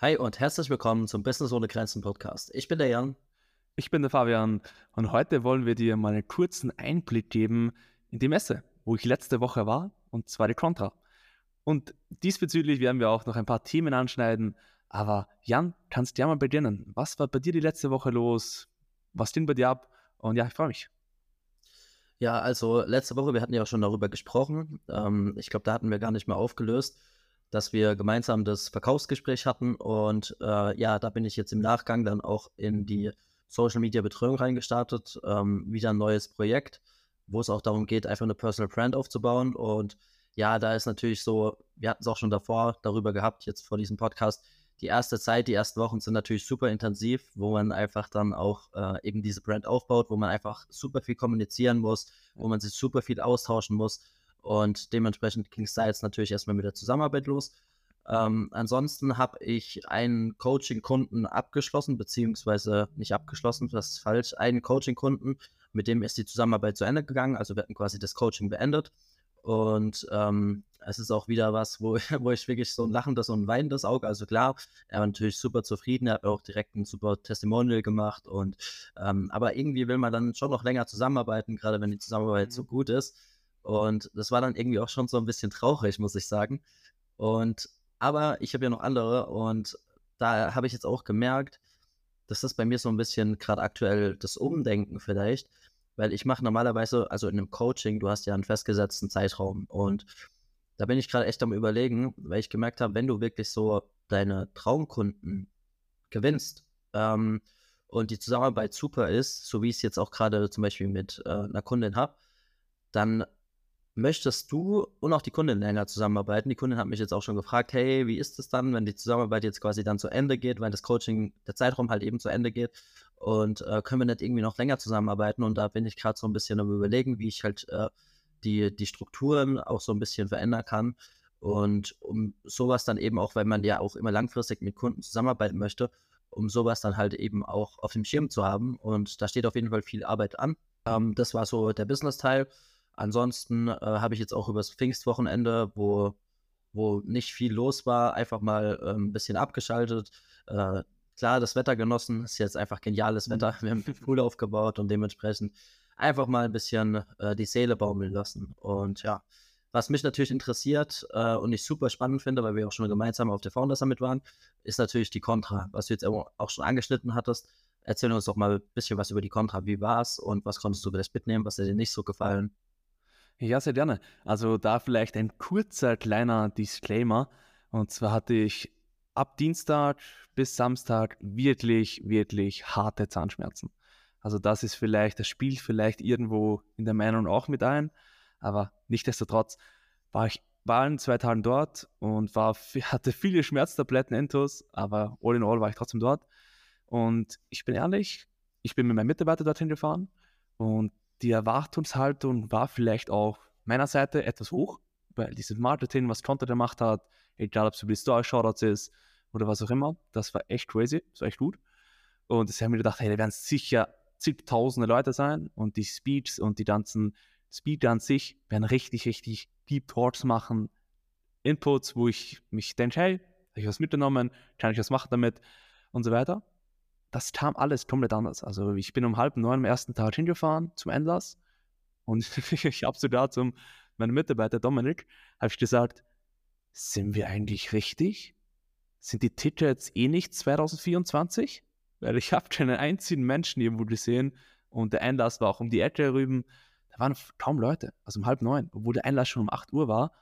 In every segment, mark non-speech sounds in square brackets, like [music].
Hi und herzlich willkommen zum Business ohne Grenzen Podcast. Ich bin der Jan. Ich bin der Fabian und heute wollen wir dir mal einen kurzen Einblick geben in die Messe, wo ich letzte Woche war, und zwar die Contra. Und diesbezüglich werden wir auch noch ein paar Themen anschneiden. Aber Jan, kannst du ja mal beginnen. Was war bei dir die letzte Woche los? Was ging bei dir ab? Und ja, ich freue mich. Ja, also letzte Woche, wir hatten ja auch schon darüber gesprochen. Ähm, ich glaube, da hatten wir gar nicht mehr aufgelöst dass wir gemeinsam das Verkaufsgespräch hatten und äh, ja, da bin ich jetzt im Nachgang dann auch in die Social Media Betreuung reingestartet, ähm, wieder ein neues Projekt, wo es auch darum geht, einfach eine Personal Brand aufzubauen. Und ja, da ist natürlich so, wir hatten es auch schon davor darüber gehabt, jetzt vor diesem Podcast, die erste Zeit, die ersten Wochen sind natürlich super intensiv, wo man einfach dann auch äh, eben diese Brand aufbaut, wo man einfach super viel kommunizieren muss, wo man sich super viel austauschen muss und dementsprechend ging es da jetzt natürlich erstmal mit der Zusammenarbeit los. Ähm, ansonsten habe ich einen Coaching-Kunden abgeschlossen, beziehungsweise nicht abgeschlossen, das ist falsch, einen Coaching-Kunden, mit dem ist die Zusammenarbeit zu Ende gegangen. Also wir hatten quasi das Coaching beendet. Und ähm, es ist auch wieder was, wo, [laughs] wo ich wirklich so ein lachendes und ein weinendes Auge, also klar, er war natürlich super zufrieden, er hat auch direkt ein super Testimonial gemacht und ähm, aber irgendwie will man dann schon noch länger zusammenarbeiten, gerade wenn die Zusammenarbeit mhm. so gut ist. Und das war dann irgendwie auch schon so ein bisschen traurig, muss ich sagen. Und aber ich habe ja noch andere und da habe ich jetzt auch gemerkt, dass das bei mir so ein bisschen gerade aktuell das Umdenken vielleicht, weil ich mache normalerweise, also in einem Coaching, du hast ja einen festgesetzten Zeitraum und da bin ich gerade echt am überlegen, weil ich gemerkt habe, wenn du wirklich so deine Traumkunden gewinnst ähm, und die Zusammenarbeit super ist, so wie ich es jetzt auch gerade zum Beispiel mit äh, einer Kundin habe, dann möchtest du und auch die Kundin länger zusammenarbeiten? Die Kundin hat mich jetzt auch schon gefragt, hey, wie ist es dann, wenn die Zusammenarbeit jetzt quasi dann zu Ende geht, weil das Coaching, der Zeitraum halt eben zu Ende geht und äh, können wir nicht irgendwie noch länger zusammenarbeiten? Und da bin ich gerade so ein bisschen am überlegen, wie ich halt äh, die, die Strukturen auch so ein bisschen verändern kann. Und um sowas dann eben auch, weil man ja auch immer langfristig mit Kunden zusammenarbeiten möchte, um sowas dann halt eben auch auf dem Schirm zu haben. Und da steht auf jeden Fall viel Arbeit an. Ähm, das war so der Business-Teil. Ansonsten äh, habe ich jetzt auch übers Pfingstwochenende, wo, wo nicht viel los war, einfach mal äh, ein bisschen abgeschaltet. Äh, klar, das Wetter genossen, ist jetzt einfach geniales mhm. Wetter. Wir haben einen Pool aufgebaut und dementsprechend einfach mal ein bisschen äh, die Seele baumeln lassen. Und ja, was mich natürlich interessiert äh, und ich super spannend finde, weil wir auch schon gemeinsam auf der Founder Summit waren, ist natürlich die Contra, was du jetzt auch schon angeschnitten hattest. Erzähl uns doch mal ein bisschen was über die Contra. Wie war es und was konntest du vielleicht mitnehmen? Was hat dir nicht so gefallen? Ja, sehr gerne. Also da vielleicht ein kurzer kleiner Disclaimer. Und zwar hatte ich ab Dienstag bis Samstag wirklich, wirklich harte Zahnschmerzen. Also das ist vielleicht, das spielt vielleicht irgendwo in der Meinung auch mit ein. Aber nichtsdestotrotz war ich war in zwei Tagen dort und war, [laughs] hatte viele Schmerztabletten intus, aber all in all war ich trotzdem dort. Und ich bin ehrlich, ich bin mit meinem Mitarbeiter dorthin gefahren und die Erwartungshaltung war vielleicht auch meiner Seite etwas hoch, weil dieses Marketing, was Content gemacht hat, egal ob es über die Story-Shoutouts ist oder was auch immer, das war echt crazy, das war echt gut. Und ich habe mir gedacht, hey, da werden sicher zigtausende Leute sein und die Speeds und die ganzen Speed an sich werden richtig, richtig Deep Talks machen, Inputs, wo ich mich denke, hey, habe ich was mitgenommen, kann ich was machen damit? Und so weiter das kam alles komplett anders. Also ich bin um halb neun am ersten Tag hingefahren zum Endlass und [laughs] ich habe sogar zum meinem Mitarbeiter Dominik habe ich gesagt, sind wir eigentlich richtig? Sind die Tickets eh nicht 2024? Weil ich habe keinen einzigen Menschen irgendwo gesehen und der Einlass war auch um die Ecke rüben. Da waren kaum Leute, also um halb neun, obwohl der Einlass schon um 8 Uhr war.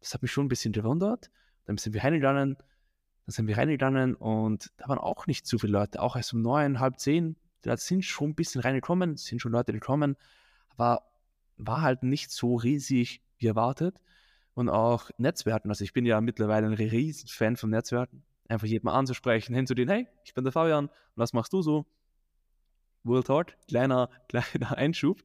Das hat mich schon ein bisschen gewundert. Dann sind wir reingegangen, dann sind wir reingegangen und da waren auch nicht zu viele Leute, auch erst um neun, halb zehn. Da sind schon ein bisschen reingekommen, sind schon Leute gekommen, aber war halt nicht so riesig wie erwartet. Und auch Netzwerken, also ich bin ja mittlerweile ein riesen Fan von Netzwerken. Einfach jedem anzusprechen, hinzudehen, hey, ich bin der Fabian, was machst du so? World Talk, kleiner, [laughs] kleiner Einschub.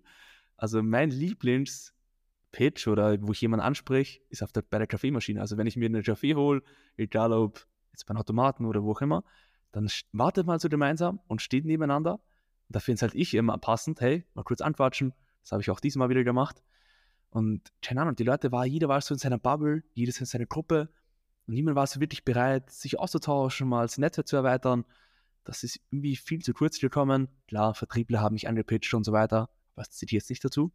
Also mein Lieblings-Pitch oder wo ich jemanden anspreche, ist auf der, bei der Kaffeemaschine. Also wenn ich mir eine Kaffee hole, egal ob jetzt beim Automaten oder wo auch immer, dann wartet mal so gemeinsam und steht nebeneinander. Und da finde es halt ich immer passend, hey, mal kurz anquatschen. Das habe ich auch diesmal wieder gemacht. Und keine Ahnung, die Leute war, jeder war so in seiner Bubble, jedes in seiner Gruppe. Und niemand war so wirklich bereit, sich auszutauschen, mal das Netzwerk zu erweitern. Das ist irgendwie viel zu kurz gekommen. Klar, Vertriebler haben mich angepitcht und so weiter. Was zitiere jetzt nicht dazu.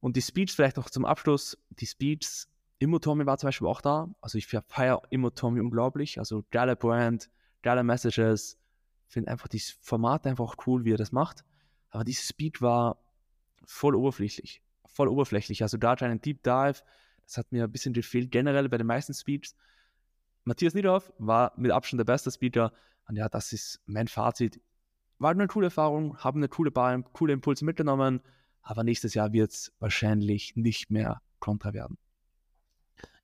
Und die Speeds vielleicht noch zum Abschluss. Die Speeds, Immotomi war zum Beispiel auch da. Also ich feiere Immotomi unglaublich. Also geile Brand, geile Messages. Finde einfach dieses Format einfach cool, wie er das macht. Aber dieses Speed war voll oberflächlich. Voll oberflächlich. Also da einen Deep Dive. Das hat mir ein bisschen gefehlt, generell bei den meisten Speeds. Matthias Niederhoff war mit Abstand der beste Speaker. Und ja, das ist mein Fazit. War eine coole Erfahrung, haben eine coole Bahn, coole Impulse mitgenommen. Aber nächstes Jahr wird es wahrscheinlich nicht mehr kontra werden.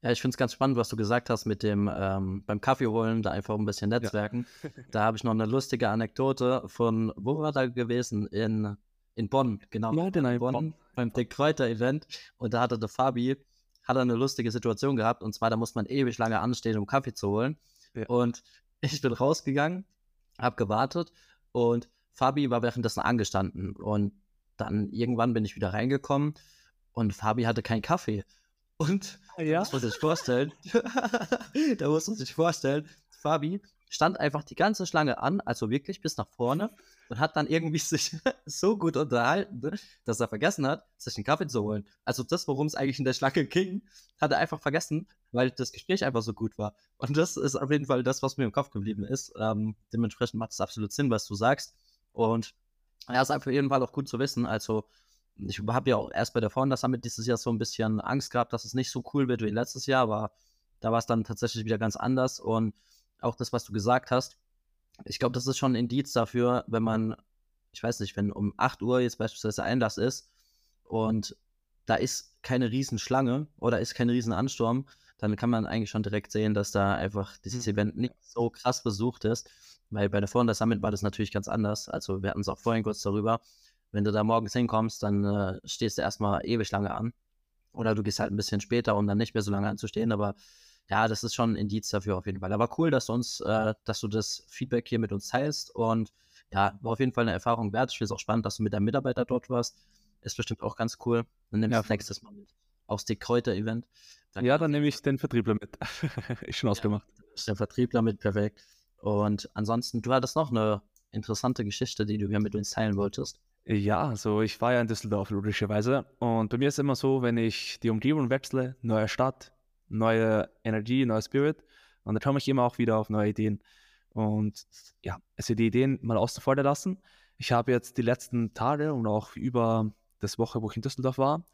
Ja, ich finde es ganz spannend, was du gesagt hast mit dem ähm, beim Kaffee holen, da einfach ein bisschen Netzwerken. Ja. [laughs] da habe ich noch eine lustige Anekdote von, wo war da gewesen? In, in Bonn, genau. Ja, genau, in Bonn, Bonn. beim Dick Kräuter Event. Und da hatte der Fabi, hat er eine lustige Situation gehabt. Und zwar, da muss man ewig lange anstehen, um Kaffee zu holen. Ja. Und [laughs] ich bin rausgegangen, habe gewartet und Fabi war währenddessen angestanden. Und dann irgendwann bin ich wieder reingekommen und Fabi hatte keinen Kaffee. Und ja? das muss man sich vorstellen. [laughs] da muss man sich vorstellen, Fabi stand einfach die ganze Schlange an, also wirklich bis nach vorne und hat dann irgendwie [laughs] sich so gut unterhalten, dass er vergessen hat, sich einen Kaffee zu holen. Also das, worum es eigentlich in der Schlange ging, hat er einfach vergessen, weil das Gespräch einfach so gut war. Und das ist auf jeden Fall das, was mir im Kopf geblieben ist. Ähm, dementsprechend macht es absolut Sinn, was du sagst. Und ja, ist auf jeden Fall auch gut zu wissen. Also ich habe ja auch erst bei der Founders Summit dieses Jahr so ein bisschen Angst gehabt, dass es nicht so cool wird wie letztes Jahr, aber da war es dann tatsächlich wieder ganz anders. Und auch das, was du gesagt hast, ich glaube, das ist schon ein Indiz dafür, wenn man, ich weiß nicht, wenn um 8 Uhr jetzt beispielsweise Einlass ist und da ist keine Riesenschlange oder ist kein Riesenansturm, dann kann man eigentlich schon direkt sehen, dass da einfach dieses mhm. Event nicht so krass besucht ist. Weil bei der Founders Summit war das natürlich ganz anders. Also wir hatten es auch vorhin kurz darüber wenn du da morgens hinkommst, dann äh, stehst du erstmal ewig lange an. Oder du gehst halt ein bisschen später, um dann nicht mehr so lange anzustehen. Aber ja, das ist schon ein Indiz dafür auf jeden Fall. Aber cool, dass du uns, äh, dass du das Feedback hier mit uns teilst. Und ja, war auf jeden Fall eine Erfahrung wert. Ich finde es auch spannend, dass du mit deinem Mitarbeiter dort warst. Ist bestimmt auch ganz cool. Dann nimmst du ja. nächstes Mal mit. Aufs Dick Kräuter-Event. Ja, dann nehme ich den Vertriebler mit. [laughs] ist schon ausgemacht. Ja, ist der Vertriebler mit, perfekt. Und ansonsten, du hattest noch eine interessante Geschichte, die du hier mit uns teilen wolltest. Ja, also ich war ja in Düsseldorf logischerweise. Und bei mir ist immer so, wenn ich die Umgebung wechsle, neue Stadt, neue Energie, neuer Spirit, und dann komme ich immer auch wieder auf neue Ideen. Und ja, also die Ideen mal außen vor lassen. Ich habe jetzt die letzten Tage und auch über das Woche, wo ich in Düsseldorf war,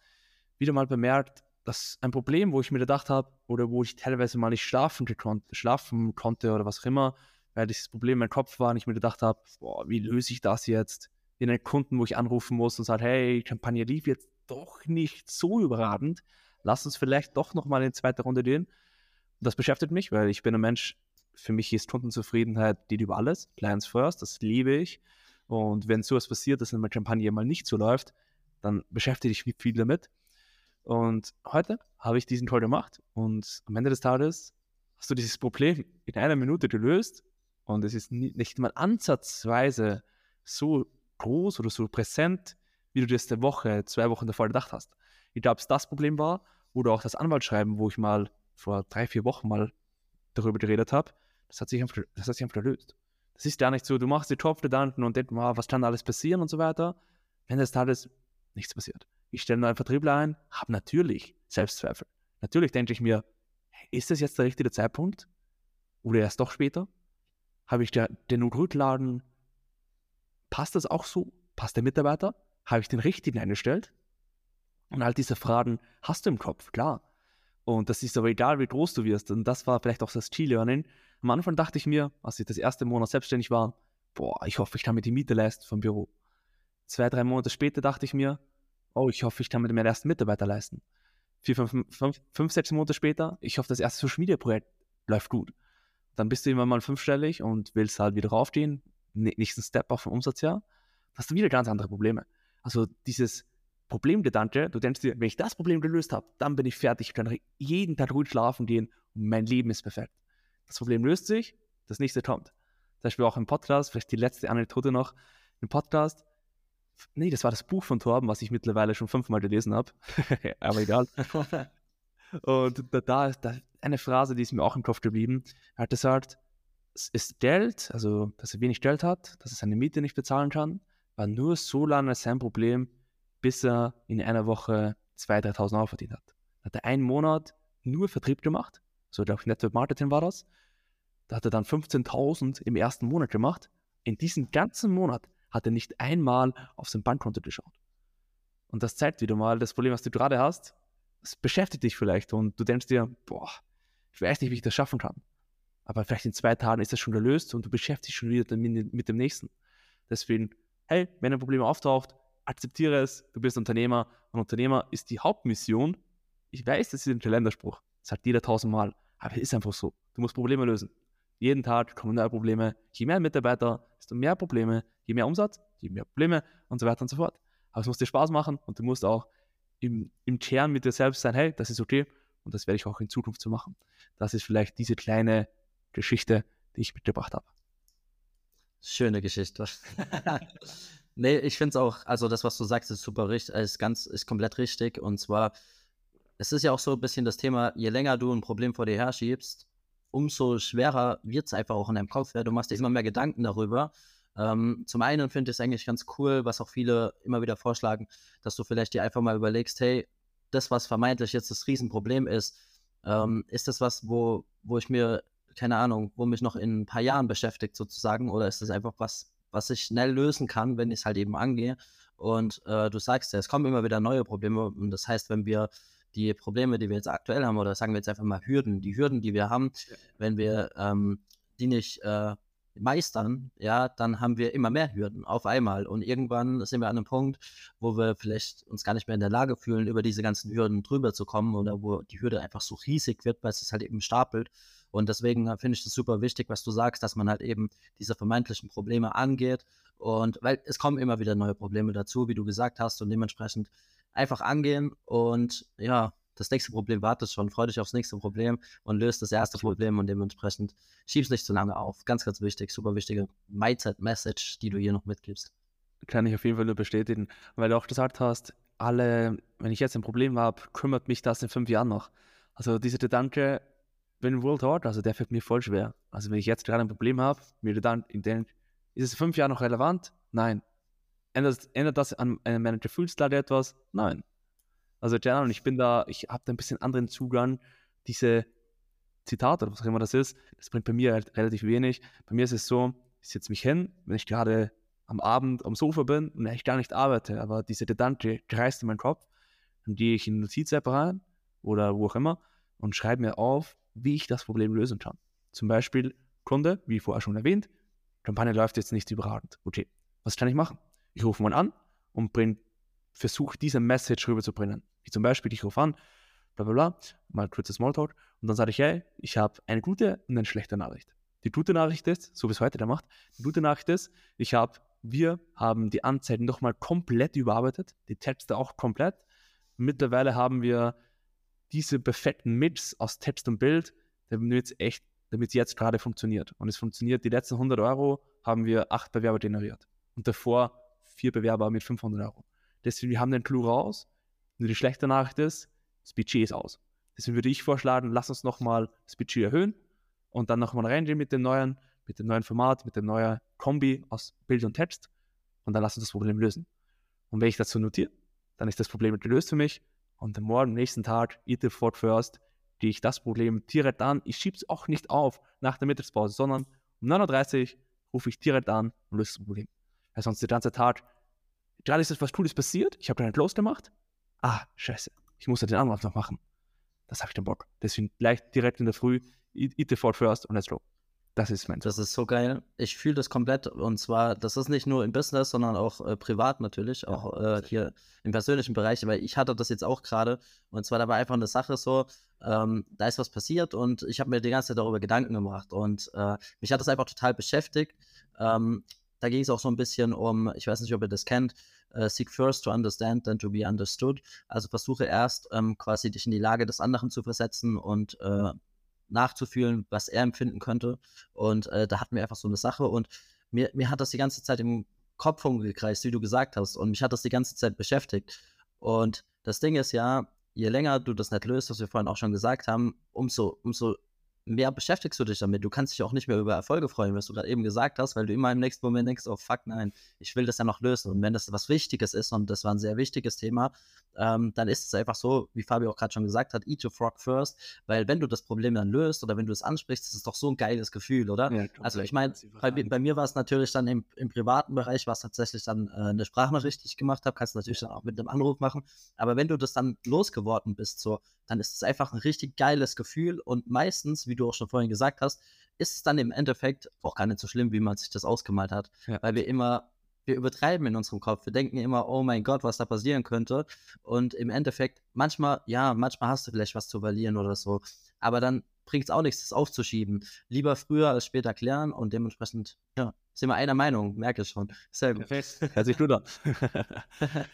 wieder mal bemerkt, dass ein Problem, wo ich mir gedacht habe, oder wo ich teilweise mal nicht schlafen, schlafen konnte oder was auch immer, weil dieses Problem in meinem Kopf war und ich mir gedacht habe, boah, wie löse ich das jetzt? In einen Kunden, wo ich anrufen muss und sage, hey, Kampagne lief jetzt doch nicht so überragend. Lass uns vielleicht doch nochmal in die zweite Runde gehen. Das beschäftigt mich, weil ich bin ein Mensch, für mich ist Kundenzufriedenheit geht über alles. Clients first, das liebe ich. Und wenn sowas passiert, dass eine Kampagne mal nicht so läuft, dann beschäftige ich mich viel damit. Und heute habe ich diesen Call gemacht und am Ende des Tages hast du dieses Problem in einer Minute gelöst und es ist nicht mal ansatzweise so groß oder so präsent, wie du dir das der Woche, zwei Wochen davor gedacht hast. Ich glaube, das Problem war, oder auch das Anwaltsschreiben, wo ich mal vor drei, vier Wochen mal darüber geredet habe, das hat sich einfach, das hat sich einfach gelöst. Das ist ja nicht so, du machst die Top-Gedanken und denkst, was kann alles passieren und so weiter. Wenn das alles nichts passiert. Ich stelle einen Vertriebler ein, habe natürlich Selbstzweifel. Natürlich denke ich mir, ist das jetzt der richtige Zeitpunkt? Oder erst doch später? Habe ich den Rückladen passt das auch so? Passt der Mitarbeiter? Habe ich den richtigen eingestellt? Und all diese Fragen hast du im Kopf, klar. Und das ist aber egal, wie groß du wirst. Und das war vielleicht auch das Ziel-Learning. Am Anfang dachte ich mir, als ich das erste Monat selbstständig war, boah, ich hoffe, ich kann mir die Miete leisten vom Büro. Zwei, drei Monate später dachte ich mir, oh, ich hoffe, ich kann mir den ersten Mitarbeiter leisten. Vier, fünf, fünf, fünf, sechs Monate später, ich hoffe, das erste Social Media Projekt läuft gut. Dann bist du immer mal fünfstellig und willst halt wieder raufgehen, nächsten Step auch vom Umsatz her, hast du wieder ganz andere Probleme. Also dieses Problemgedanke, du denkst dir, wenn ich das Problem gelöst habe, dann bin ich fertig, ich kann jeden Tag ruhig schlafen gehen und mein Leben ist perfekt. Das Problem löst sich, das nächste kommt. Zum Beispiel auch im Podcast, vielleicht die letzte Anekdote noch, im Podcast, nee, das war das Buch von Torben, was ich mittlerweile schon fünfmal gelesen habe, [laughs] aber egal. [laughs] Und da, da ist da eine Phrase, die ist mir auch im Kopf geblieben. Er hat gesagt, es ist Geld, also dass er wenig Geld hat, dass er seine Miete nicht bezahlen kann, war nur so lange sein Problem, bis er in einer Woche 2.000, 3.000 Euro verdient hat. Hat er einen Monat nur Vertrieb gemacht, so glaube ich Network Marketing war das. Da hat er dann 15.000 im ersten Monat gemacht. In diesem ganzen Monat hat er nicht einmal auf sein Bankkonto geschaut. Und das zeigt wieder mal das Problem, was du gerade hast. Das beschäftigt dich vielleicht und du denkst dir, boah, ich weiß nicht, wie ich das schaffen kann. Aber vielleicht in zwei Tagen ist das schon gelöst und du beschäftigst schon wieder mit dem nächsten. Deswegen, hey, wenn ein Problem auftaucht, akzeptiere es, du bist Unternehmer. Und Unternehmer ist die Hauptmission. Ich weiß, das ist ein Kalenderspruch. Sagt jeder tausendmal. Aber es ist einfach so. Du musst Probleme lösen. Jeden Tag kommen neue Probleme. Je mehr Mitarbeiter, desto mehr Probleme. Je mehr Umsatz, je mehr Probleme und so weiter und so fort. Aber es muss dir Spaß machen und du musst auch im, im Kern mit dir selbst sein, hey, das ist okay und das werde ich auch in Zukunft so machen. Das ist vielleicht diese kleine Geschichte, die ich mitgebracht habe. Schöne Geschichte. [laughs] nee, ich finde es auch, also das, was du sagst, ist super richtig, ist ganz, ist komplett richtig. Und zwar, es ist ja auch so ein bisschen das Thema, je länger du ein Problem vor dir herschiebst, umso schwerer wird es einfach auch in deinem Kopf. Ja? Du machst dir immer mehr Gedanken darüber. Ähm, zum einen finde ich es eigentlich ganz cool, was auch viele immer wieder vorschlagen, dass du vielleicht dir einfach mal überlegst, hey, das, was vermeintlich jetzt das Riesenproblem ist, ähm, ist das was, wo, wo ich mir, keine Ahnung, wo mich noch in ein paar Jahren beschäftigt sozusagen, oder ist das einfach was, was ich schnell lösen kann, wenn ich es halt eben angehe? Und äh, du sagst ja, es kommen immer wieder neue Probleme. Und das heißt, wenn wir die Probleme, die wir jetzt aktuell haben, oder sagen wir jetzt einfach mal Hürden, die Hürden, die wir haben, wenn wir ähm, die nicht äh, meistern, ja, dann haben wir immer mehr Hürden auf einmal. Und irgendwann sind wir an einem Punkt, wo wir vielleicht uns gar nicht mehr in der Lage fühlen, über diese ganzen Hürden drüber zu kommen oder wo die Hürde einfach so riesig wird, weil es sich halt eben stapelt. Und deswegen finde ich das super wichtig, was du sagst, dass man halt eben diese vermeintlichen Probleme angeht. Und weil es kommen immer wieder neue Probleme dazu, wie du gesagt hast, und dementsprechend einfach angehen und ja, das nächste Problem wartet schon, freu dich aufs nächste Problem und löst das erste Problem und dementsprechend schieb's nicht zu lange auf. Ganz, ganz wichtig, super wichtige Mindset-Message, die du hier noch mitgibst. Kann ich auf jeden Fall nur bestätigen, weil du auch gesagt hast, alle, wenn ich jetzt ein Problem habe, kümmert mich das in fünf Jahren noch. Also dieser Gedanke, wenn World Hard, also der fällt mir voll schwer. Also wenn ich jetzt gerade ein Problem habe, mir dann denke, ist es in fünf Jahren noch relevant? Nein. Ändert, ändert das an, an meiner Gefühlslage etwas? Nein. Also keine ich bin da, ich habe da ein bisschen anderen Zugang. Diese Zitate oder was auch immer das ist, das bringt bei mir halt relativ wenig. Bei mir ist es so, ich setze mich hin, wenn ich gerade am Abend am Sofa bin und ich gar nicht arbeite, aber diese Gedanke kreist in meinem Kopf, dann gehe ich in Notiz-App rein oder wo auch immer und schreibe mir auf, wie ich das Problem lösen kann. Zum Beispiel Kunde, wie vorher schon erwähnt, Kampagne läuft jetzt nicht überragend. Okay, was kann ich machen? Ich rufe mal an und versuche diese Message rüberzubringen. Wie zum Beispiel, ich rufe an, bla bla bla, mal kurzes Smalltalk und dann sage ich, hey, ich habe eine gute und eine schlechte Nachricht. Die gute Nachricht ist, so wie es heute der macht, die gute Nachricht ist, ich habe, wir haben die Anzeigen nochmal komplett überarbeitet, die Texte auch komplett. Mittlerweile haben wir diese perfekten Mix aus Text und Bild, damit es echt, damit jetzt gerade funktioniert. Und es funktioniert, die letzten 100 Euro haben wir acht Bewerber generiert. Und davor vier Bewerber mit 500 Euro. Deswegen, wir haben den Clou raus, nur die schlechte Nachricht ist, das Budget ist aus. Deswegen würde ich vorschlagen, lass uns nochmal das Budget erhöhen und dann nochmal reingehen mit dem neuen, mit dem neuen Format, mit dem neuen Kombi aus Bild und Text und dann lass uns das Problem lösen. Und wenn ich dazu notiere, dann ist das Problem gelöst für mich und am Morgen, nächsten Tag, eat fort first, gehe ich das Problem direkt an. Ich schiebe es auch nicht auf nach der Mittagspause, sondern um 9.30 Uhr rufe ich direkt an und löse das Problem. Weil sonst der ganze Tag, gerade ist etwas Cooles passiert, ich habe keinen Close gemacht, ah, scheiße, ich muss ja den Anruf noch machen. Das habe ich den Bock. Deswegen gleich direkt in der Früh, eat the fort first und let's go. Das ist mein Das ist so geil. Ich fühle das komplett. Und zwar, das ist nicht nur im Business, sondern auch äh, privat natürlich, auch äh, hier im persönlichen Bereich. Weil ich hatte das jetzt auch gerade. Und zwar, da war einfach eine Sache so, ähm, da ist was passiert und ich habe mir die ganze Zeit darüber Gedanken gemacht. Und äh, mich hat das einfach total beschäftigt. Ähm, da ging es auch so ein bisschen um, ich weiß nicht, ob ihr das kennt, uh, seek first to understand, then to be understood. Also versuche erst ähm, quasi dich in die Lage des anderen zu versetzen und äh, nachzufühlen, was er empfinden könnte. Und äh, da hatten wir einfach so eine Sache und mir, mir hat das die ganze Zeit im Kopf rumgekreist, wie du gesagt hast. Und mich hat das die ganze Zeit beschäftigt. Und das Ding ist ja, je länger du das nicht löst, was wir vorhin auch schon gesagt haben, umso, umso mehr beschäftigst du dich damit. Du kannst dich auch nicht mehr über Erfolge freuen, was du gerade eben gesagt hast, weil du immer im nächsten Moment denkst, oh fuck, nein, ich will das ja noch lösen. Und wenn das was Wichtiges ist, und das war ein sehr wichtiges Thema, ähm, dann ist es einfach so, wie Fabio auch gerade schon gesagt hat, eat your frog first, weil wenn du das Problem dann löst oder wenn du es ansprichst, ist es doch so ein geiles Gefühl, oder? Ja, also ich meine, bei, bei, mir war es natürlich dann im, im privaten Bereich, war es tatsächlich dann äh, eine Sprachnachricht, die ich gemacht habe, kannst du natürlich dann auch mit einem Anruf machen, aber wenn du das dann losgeworden bist, so, dann ist es einfach ein richtig geiles Gefühl und meistens, wie du auch schon vorhin gesagt hast, ist es dann im Endeffekt auch gar nicht so schlimm, wie man sich das ausgemalt hat, ja. weil wir immer wir übertreiben in unserem Kopf. Wir denken immer, oh mein Gott, was da passieren könnte. Und im Endeffekt, manchmal, ja, manchmal hast du vielleicht was zu verlieren oder so. Aber dann bringt es auch nichts, das aufzuschieben. Lieber früher als später klären und dementsprechend, ja, sind wir einer Meinung, merke ich schon. Sehr gut. Perfekt. Herzlich gut an. [laughs]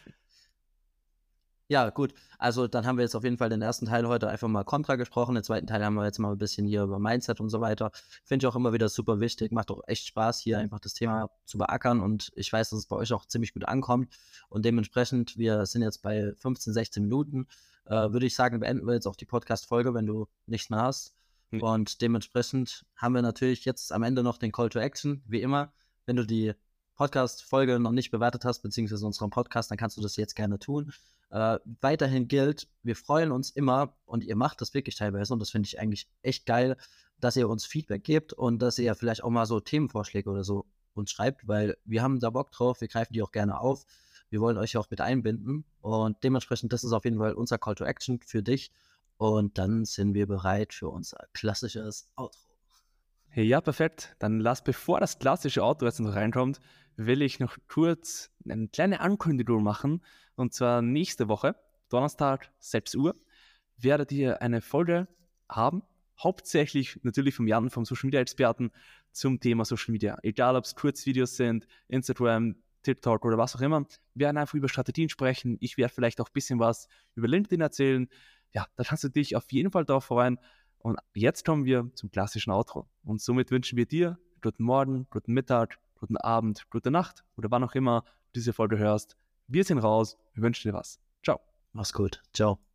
Ja, gut. Also dann haben wir jetzt auf jeden Fall den ersten Teil heute einfach mal Kontra gesprochen. Den zweiten Teil haben wir jetzt mal ein bisschen hier über Mindset und so weiter. Finde ich auch immer wieder super wichtig. Macht auch echt Spaß, hier einfach das Thema zu beackern. Und ich weiß, dass es bei euch auch ziemlich gut ankommt. Und dementsprechend, wir sind jetzt bei 15, 16 Minuten. Äh, würde ich sagen, beenden wir jetzt auch die Podcast-Folge, wenn du nichts mehr hast. Mhm. Und dementsprechend haben wir natürlich jetzt am Ende noch den Call to Action, wie immer. Wenn du die Podcast-Folge noch nicht bewertet hast, beziehungsweise unseren Podcast, dann kannst du das jetzt gerne tun. Äh, weiterhin gilt, wir freuen uns immer und ihr macht das wirklich teilweise und das finde ich eigentlich echt geil, dass ihr uns Feedback gebt und dass ihr vielleicht auch mal so Themenvorschläge oder so uns schreibt, weil wir haben da Bock drauf, wir greifen die auch gerne auf. Wir wollen euch auch mit einbinden und dementsprechend, das ist auf jeden Fall unser Call to Action für dich. Und dann sind wir bereit für unser klassisches Outro. Ja, perfekt. Dann lass, bevor das klassische Outro jetzt noch reinkommt, will ich noch kurz eine kleine Ankündigung machen. Und zwar nächste Woche, Donnerstag, 6 Uhr, werdet ihr eine Folge haben, hauptsächlich natürlich vom Jan, vom Social Media Experten, zum Thema Social Media. Egal, ob es Kurzvideos sind, Instagram, TikTok oder was auch immer. Wir werden einfach über Strategien sprechen. Ich werde vielleicht auch ein bisschen was über LinkedIn erzählen. Ja, da kannst du dich auf jeden Fall darauf freuen. Und jetzt kommen wir zum klassischen Outro. Und somit wünschen wir dir guten Morgen, guten Mittag, guten Abend, gute Nacht oder wann auch immer du diese Folge hörst. Wir sind raus. Wir wünschen dir was. Ciao. Mach's gut. Ciao.